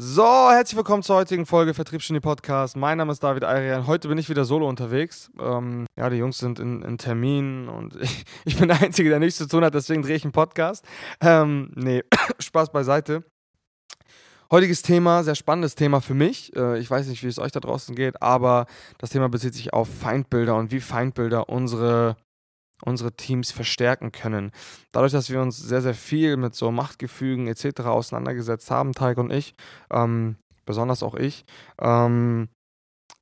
So, herzlich willkommen zur heutigen Folge Vertriebsgenie Podcast. Mein Name ist David Ayrian. Heute bin ich wieder solo unterwegs. Ähm, ja, die Jungs sind in, in Terminen und ich, ich, bin der Einzige, der nichts zu tun hat, deswegen drehe ich einen Podcast. Ähm, nee, Spaß beiseite. Heutiges Thema, sehr spannendes Thema für mich. Äh, ich weiß nicht, wie es euch da draußen geht, aber das Thema bezieht sich auf Feindbilder und wie Feindbilder unsere unsere Teams verstärken können. Dadurch, dass wir uns sehr, sehr viel mit so Machtgefügen etc. auseinandergesetzt haben, Teig und ich, ähm, besonders auch ich, ähm,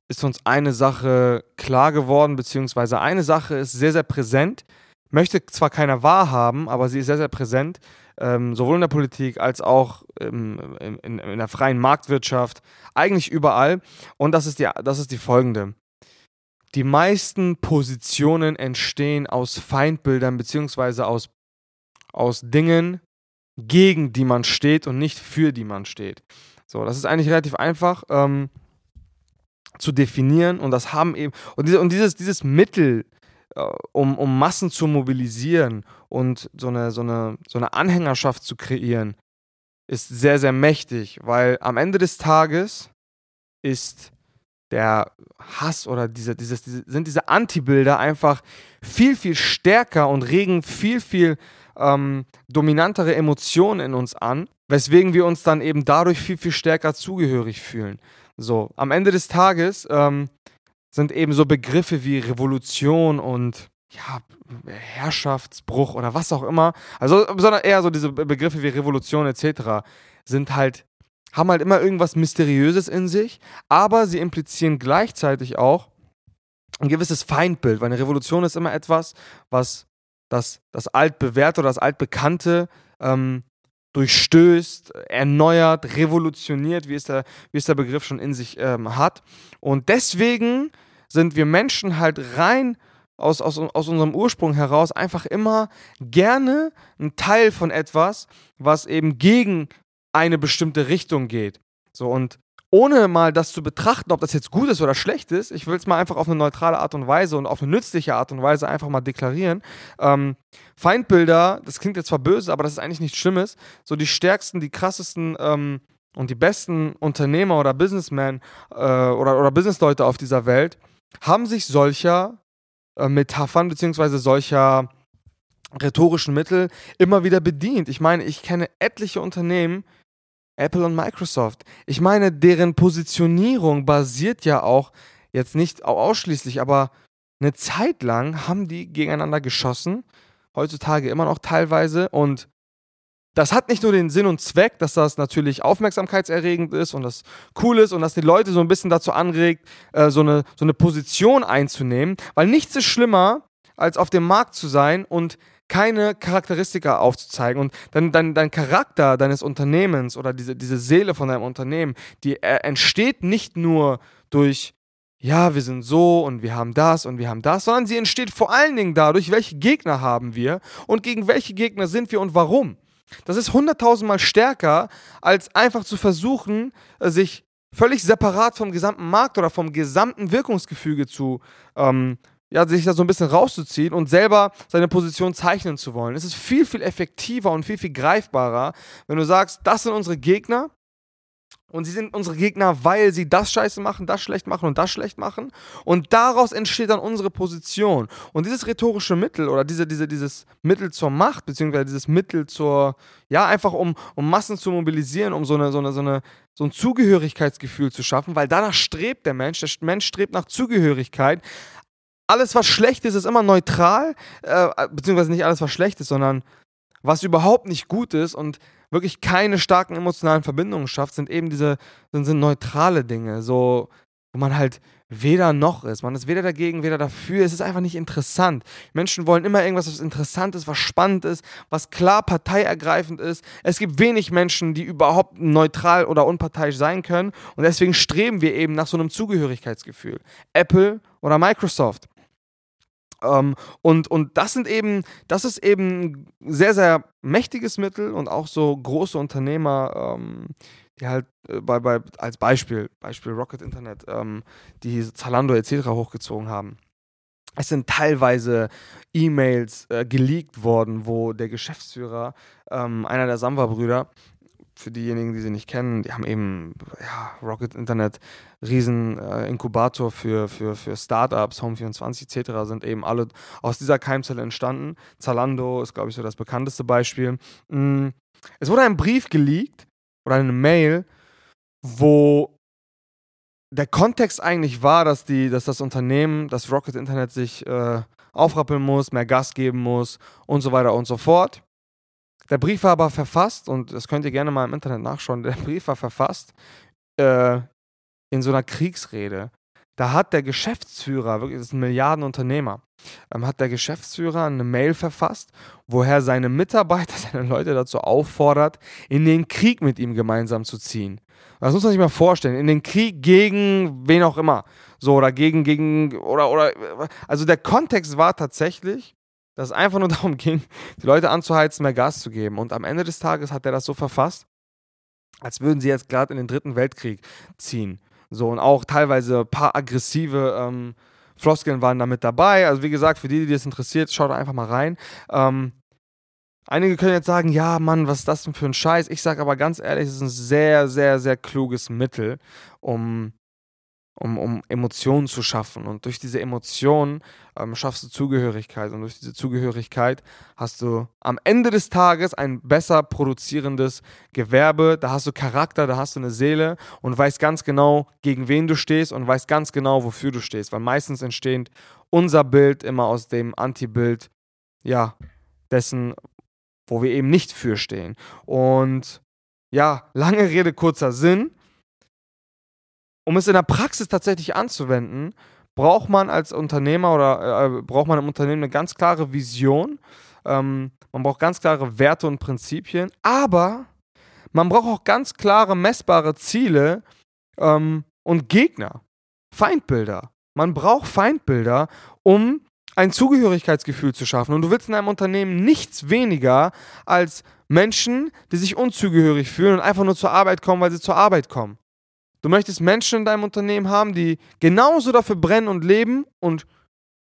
ist uns eine Sache klar geworden, beziehungsweise eine Sache ist sehr, sehr präsent, möchte zwar keiner wahrhaben, aber sie ist sehr, sehr präsent, ähm, sowohl in der Politik als auch in, in, in, der freien Marktwirtschaft, eigentlich überall. Und das ist die, das ist die folgende die meisten Positionen entstehen aus Feindbildern beziehungsweise aus, aus Dingen, gegen die man steht und nicht für die man steht. So, das ist eigentlich relativ einfach ähm, zu definieren und das haben eben, und, diese, und dieses, dieses Mittel, äh, um, um Massen zu mobilisieren und so eine, so, eine, so eine Anhängerschaft zu kreieren, ist sehr, sehr mächtig, weil am Ende des Tages ist der Hass oder diese, dieses, diese, sind diese Anti-Bilder einfach viel, viel stärker und regen viel, viel ähm, dominantere Emotionen in uns an, weswegen wir uns dann eben dadurch viel, viel stärker zugehörig fühlen. So, am Ende des Tages ähm, sind eben so Begriffe wie Revolution und ja, Herrschaftsbruch oder was auch immer, also sondern eher so diese Begriffe wie Revolution etc. sind halt haben halt immer irgendwas Mysteriöses in sich, aber sie implizieren gleichzeitig auch ein gewisses Feindbild, weil eine Revolution ist immer etwas, was das, das Altbewährte oder das Altbekannte ähm, durchstößt, erneuert, revolutioniert, wie es der, wie es der Begriff schon in sich ähm, hat. Und deswegen sind wir Menschen halt rein aus, aus, aus unserem Ursprung heraus einfach immer gerne ein Teil von etwas, was eben gegen eine bestimmte Richtung geht. So und ohne mal das zu betrachten, ob das jetzt gut ist oder schlecht ist, ich will es mal einfach auf eine neutrale Art und Weise und auf eine nützliche Art und Weise einfach mal deklarieren. Ähm, Feindbilder, das klingt jetzt zwar böse, aber das ist eigentlich nichts Schlimmes. So die stärksten, die krassesten ähm, und die besten Unternehmer oder Businessmen äh, oder, oder Businessleute auf dieser Welt haben sich solcher äh, Metaphern beziehungsweise solcher rhetorischen Mittel immer wieder bedient. Ich meine, ich kenne etliche Unternehmen, Apple und Microsoft. Ich meine, deren Positionierung basiert ja auch jetzt nicht ausschließlich, aber eine Zeit lang haben die gegeneinander geschossen, heutzutage immer noch teilweise und das hat nicht nur den Sinn und Zweck, dass das natürlich aufmerksamkeitserregend ist und das cool ist und dass die Leute so ein bisschen dazu anregt, äh, so, eine, so eine Position einzunehmen, weil nichts ist schlimmer, als auf dem Markt zu sein und keine Charakteristika aufzuzeigen. Und dein, dein, dein Charakter deines Unternehmens oder diese, diese Seele von deinem Unternehmen, die äh, entsteht nicht nur durch, ja, wir sind so und wir haben das und wir haben das, sondern sie entsteht vor allen Dingen dadurch, welche Gegner haben wir und gegen welche Gegner sind wir und warum. Das ist hunderttausendmal stärker, als einfach zu versuchen, äh, sich völlig separat vom gesamten Markt oder vom gesamten Wirkungsgefüge zu ähm, ja, sich da so ein bisschen rauszuziehen und selber seine Position zeichnen zu wollen. Es ist viel, viel effektiver und viel, viel greifbarer, wenn du sagst, das sind unsere Gegner und sie sind unsere Gegner, weil sie das scheiße machen, das schlecht machen und das schlecht machen. Und daraus entsteht dann unsere Position. Und dieses rhetorische Mittel oder diese, diese, dieses Mittel zur Macht, beziehungsweise dieses Mittel zur, ja, einfach um, um Massen zu mobilisieren, um so eine, so eine, so eine, so ein Zugehörigkeitsgefühl zu schaffen, weil danach strebt der Mensch. Der Mensch strebt nach Zugehörigkeit alles, was schlecht ist, ist immer neutral, äh, beziehungsweise nicht alles, was schlecht ist, sondern was überhaupt nicht gut ist und wirklich keine starken emotionalen Verbindungen schafft, sind eben diese, sind, sind neutrale Dinge, so, wo man halt weder noch ist. Man ist weder dagegen, weder dafür. Es ist einfach nicht interessant. Menschen wollen immer irgendwas, was interessant ist, was spannend ist, was klar parteiergreifend ist. Es gibt wenig Menschen, die überhaupt neutral oder unparteiisch sein können. Und deswegen streben wir eben nach so einem Zugehörigkeitsgefühl. Apple oder Microsoft. Ähm, und, und das sind eben, das ist eben ein sehr, sehr mächtiges Mittel und auch so große Unternehmer, ähm, die halt äh, bei, bei, als Beispiel, Beispiel Rocket Internet, ähm, die Zalando etc. hochgezogen haben. Es sind teilweise E-Mails äh, geleakt worden, wo der Geschäftsführer, ähm, einer der Samba-Brüder, für diejenigen, die sie nicht kennen, die haben eben ja, Rocket Internet, riesen äh, Inkubator für, für, für Startups, Home24 etc. sind eben alle aus dieser Keimzelle entstanden. Zalando ist, glaube ich, so das bekannteste Beispiel. Mm. Es wurde ein Brief geleakt oder eine Mail, wo der Kontext eigentlich war, dass, die, dass das Unternehmen, das Rocket Internet sich äh, aufrappeln muss, mehr Gas geben muss und so weiter und so fort. Der Brief war aber verfasst, und das könnt ihr gerne mal im Internet nachschauen, der Brief war verfasst äh, in so einer Kriegsrede. Da hat der Geschäftsführer, wirklich, das ist ein Milliardenunternehmer, ähm, hat der Geschäftsführer eine Mail verfasst, woher seine Mitarbeiter, seine Leute dazu auffordert, in den Krieg mit ihm gemeinsam zu ziehen. Das muss man sich mal vorstellen. In den Krieg gegen wen auch immer. So, oder gegen, gegen, oder, oder, also der Kontext war tatsächlich, dass es einfach nur darum ging, die Leute anzuheizen, mehr Gas zu geben. Und am Ende des Tages hat er das so verfasst, als würden sie jetzt gerade in den dritten Weltkrieg ziehen. So, und auch teilweise ein paar aggressive ähm, Floskeln waren damit dabei. Also, wie gesagt, für die, die das interessiert, schaut einfach mal rein. Ähm, einige können jetzt sagen, ja, Mann, was ist das denn für ein Scheiß? Ich sage aber ganz ehrlich, es ist ein sehr, sehr, sehr kluges Mittel, um um, um Emotionen zu schaffen. Und durch diese Emotionen ähm, schaffst du Zugehörigkeit. Und durch diese Zugehörigkeit hast du am Ende des Tages ein besser produzierendes Gewerbe. Da hast du Charakter, da hast du eine Seele und weißt ganz genau, gegen wen du stehst und weißt ganz genau, wofür du stehst. Weil meistens entsteht unser Bild immer aus dem Antibild, ja, dessen, wo wir eben nicht für stehen. Und ja, lange Rede, kurzer Sinn um es in der Praxis tatsächlich anzuwenden, braucht man als Unternehmer oder äh, braucht man im Unternehmen eine ganz klare Vision. Ähm, man braucht ganz klare Werte und Prinzipien, aber man braucht auch ganz klare, messbare Ziele ähm, und Gegner, Feindbilder. Man braucht Feindbilder, um ein Zugehörigkeitsgefühl zu schaffen. Und du willst in einem Unternehmen nichts weniger als Menschen, die sich unzugehörig fühlen und einfach nur zur Arbeit kommen, weil sie zur Arbeit kommen. Du möchtest Menschen in deinem Unternehmen haben, die genauso dafür brennen und leben und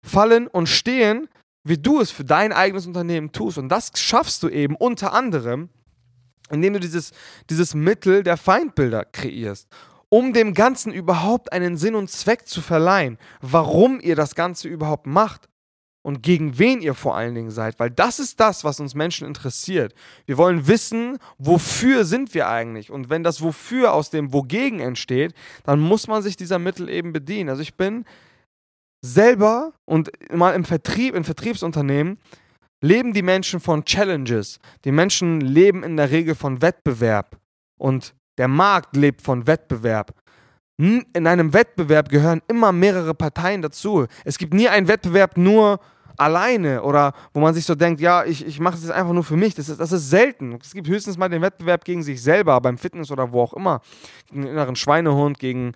fallen und stehen, wie du es für dein eigenes Unternehmen tust. Und das schaffst du eben unter anderem, indem du dieses, dieses Mittel der Feindbilder kreierst, um dem Ganzen überhaupt einen Sinn und Zweck zu verleihen, warum ihr das Ganze überhaupt macht und gegen wen ihr vor allen Dingen seid, weil das ist das, was uns Menschen interessiert. Wir wollen wissen, wofür sind wir eigentlich und wenn das wofür aus dem wogegen entsteht, dann muss man sich dieser Mittel eben bedienen. Also ich bin selber und mal im Vertrieb, in Vertriebsunternehmen leben die Menschen von Challenges. Die Menschen leben in der Regel von Wettbewerb und der Markt lebt von Wettbewerb. In einem Wettbewerb gehören immer mehrere Parteien dazu. Es gibt nie einen Wettbewerb nur alleine oder wo man sich so denkt, ja, ich, ich mache das jetzt einfach nur für mich. Das ist, das ist selten. Es gibt höchstens mal den Wettbewerb gegen sich selber, beim Fitness oder wo auch immer. Gegen den inneren Schweinehund, gegen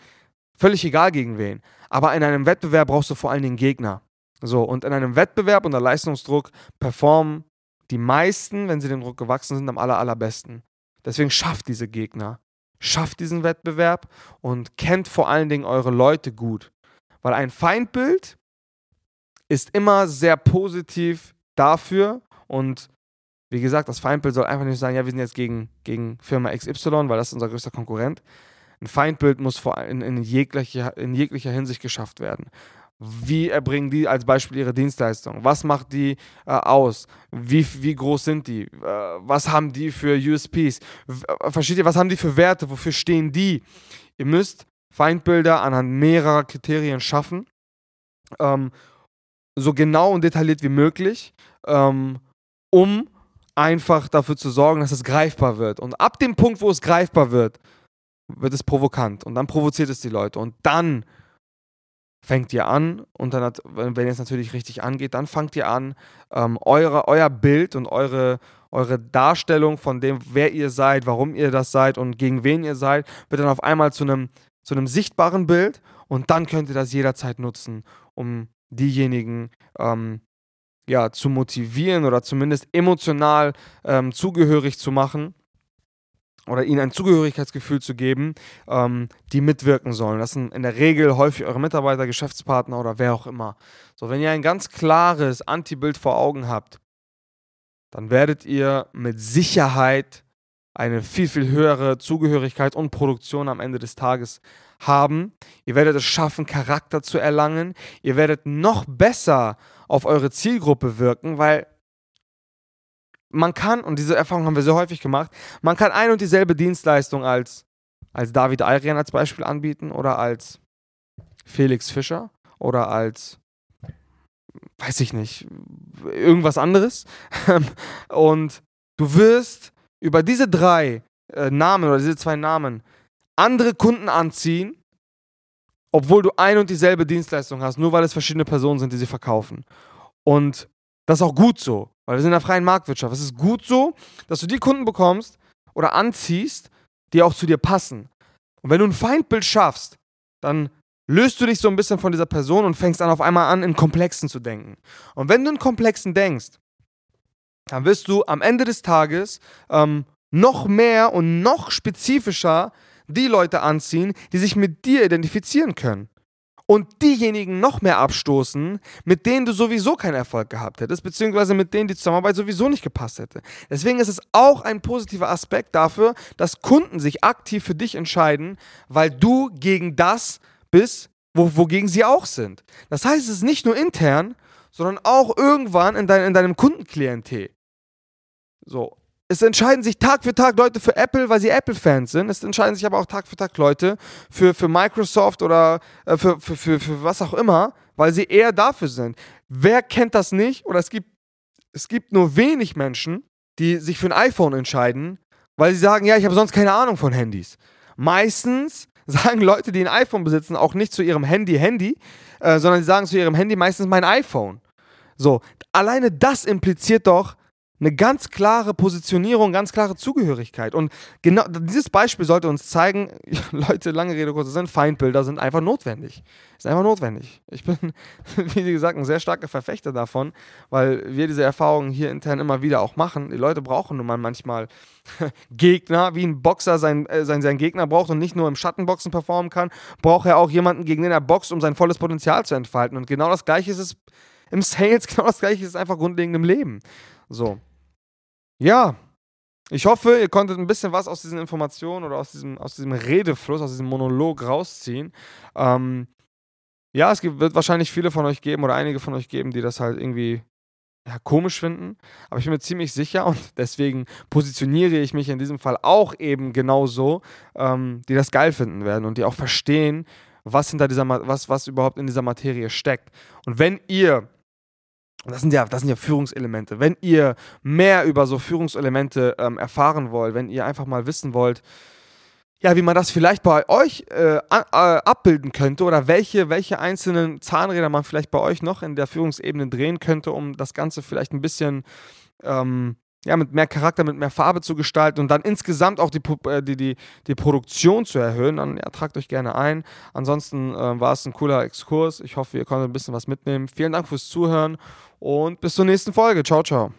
völlig egal gegen wen. Aber in einem Wettbewerb brauchst du vor allen Dingen Gegner. So, und in einem Wettbewerb unter Leistungsdruck performen die meisten, wenn sie dem Druck gewachsen sind, am aller, allerbesten. Deswegen schafft diese Gegner schafft diesen Wettbewerb und kennt vor allen Dingen eure Leute gut. Weil ein Feindbild ist immer sehr positiv dafür und wie gesagt, das Feindbild soll einfach nicht sagen, ja, wir sind jetzt gegen, gegen Firma XY, weil das ist unser größter Konkurrent. Ein Feindbild muss vor, in, in, jeglicher, in jeglicher Hinsicht geschafft werden. Wie erbringen die als Beispiel ihre Dienstleistung? Was macht die äh, aus? Wie, wie groß sind die? Äh, was haben die für USPs? Äh, versteht ihr, was haben die für Werte? Wofür stehen die? Ihr müsst Feindbilder anhand mehrerer Kriterien schaffen, ähm, so genau und detailliert wie möglich, ähm, um einfach dafür zu sorgen, dass es greifbar wird. Und ab dem Punkt, wo es greifbar wird, wird es provokant. Und dann provoziert es die Leute. Und dann fängt ihr an und dann, wenn es natürlich richtig angeht, dann fangt ihr an, ähm, eure, euer Bild und eure, eure Darstellung von dem, wer ihr seid, warum ihr das seid und gegen wen ihr seid, wird dann auf einmal zu einem, zu einem sichtbaren Bild und dann könnt ihr das jederzeit nutzen, um diejenigen ähm, ja, zu motivieren oder zumindest emotional ähm, zugehörig zu machen oder ihnen ein Zugehörigkeitsgefühl zu geben, ähm, die mitwirken sollen. Das sind in der Regel häufig eure Mitarbeiter, Geschäftspartner oder wer auch immer. So, wenn ihr ein ganz klares Antibild vor Augen habt, dann werdet ihr mit Sicherheit eine viel, viel höhere Zugehörigkeit und Produktion am Ende des Tages haben. Ihr werdet es schaffen, Charakter zu erlangen. Ihr werdet noch besser auf eure Zielgruppe wirken, weil man kann, und diese Erfahrung haben wir sehr häufig gemacht, man kann ein und dieselbe Dienstleistung als, als David Ayrian als Beispiel anbieten oder als Felix Fischer oder als, weiß ich nicht, irgendwas anderes. und du wirst über diese drei äh, Namen oder diese zwei Namen andere Kunden anziehen, obwohl du ein und dieselbe Dienstleistung hast, nur weil es verschiedene Personen sind, die sie verkaufen. Und das ist auch gut so, weil wir sind in der freien Marktwirtschaft. Es ist gut so, dass du die Kunden bekommst oder anziehst, die auch zu dir passen. Und wenn du ein Feindbild schaffst, dann löst du dich so ein bisschen von dieser Person und fängst dann auf einmal an, in Komplexen zu denken. Und wenn du in Komplexen denkst, dann wirst du am Ende des Tages ähm, noch mehr und noch spezifischer die Leute anziehen, die sich mit dir identifizieren können. Und diejenigen noch mehr abstoßen, mit denen du sowieso keinen Erfolg gehabt hättest, beziehungsweise mit denen die Zusammenarbeit sowieso nicht gepasst hätte. Deswegen ist es auch ein positiver Aspekt dafür, dass Kunden sich aktiv für dich entscheiden, weil du gegen das bist, wo, wogegen sie auch sind. Das heißt, es ist nicht nur intern, sondern auch irgendwann in, dein, in deinem Kundenklientel. So, es entscheiden sich Tag für Tag Leute für Apple, weil sie Apple-Fans sind. Es entscheiden sich aber auch Tag für Tag Leute für, für Microsoft oder äh, für, für, für, für was auch immer, weil sie eher dafür sind. Wer kennt das nicht? Oder es gibt, es gibt nur wenig Menschen, die sich für ein iPhone entscheiden, weil sie sagen, ja, ich habe sonst keine Ahnung von Handys. Meistens sagen Leute, die ein iPhone besitzen, auch nicht zu ihrem Handy Handy, äh, sondern sie sagen zu ihrem Handy meistens mein iPhone. So, alleine das impliziert doch, eine ganz klare Positionierung, ganz klare Zugehörigkeit. Und genau dieses Beispiel sollte uns zeigen, Leute, lange Rede, kurzer Sinn, Feindbilder sind einfach notwendig. Ist einfach notwendig. Ich bin, wie gesagt, ein sehr starker Verfechter davon, weil wir diese Erfahrungen hier intern immer wieder auch machen. Die Leute brauchen nun mal manchmal Gegner, wie ein Boxer sein, äh, sein, sein Gegner braucht und nicht nur im Schattenboxen performen kann, braucht er auch jemanden, gegen den er boxt, um sein volles Potenzial zu entfalten. Und genau das Gleiche ist es im Sales, genau das Gleiche ist es einfach grundlegend im Leben. So. Ja, ich hoffe, ihr konntet ein bisschen was aus diesen Informationen oder aus diesem, aus diesem Redefluss, aus diesem Monolog rausziehen. Ähm, ja, es gibt, wird wahrscheinlich viele von euch geben oder einige von euch geben, die das halt irgendwie ja, komisch finden. Aber ich bin mir ziemlich sicher und deswegen positioniere ich mich in diesem Fall auch eben genauso, ähm, die das geil finden werden und die auch verstehen, was hinter dieser, was, was überhaupt in dieser Materie steckt. Und wenn ihr das sind ja, das sind ja Führungselemente. Wenn ihr mehr über so Führungselemente ähm, erfahren wollt, wenn ihr einfach mal wissen wollt, ja, wie man das vielleicht bei euch äh, äh, abbilden könnte oder welche, welche einzelnen Zahnräder man vielleicht bei euch noch in der Führungsebene drehen könnte, um das Ganze vielleicht ein bisschen ähm, ja, mit mehr Charakter, mit mehr Farbe zu gestalten und dann insgesamt auch die, äh, die, die, die Produktion zu erhöhen, dann ja, tragt euch gerne ein. Ansonsten äh, war es ein cooler Exkurs. Ich hoffe, ihr konntet ein bisschen was mitnehmen. Vielen Dank fürs Zuhören und bis zur nächsten Folge. Ciao, ciao.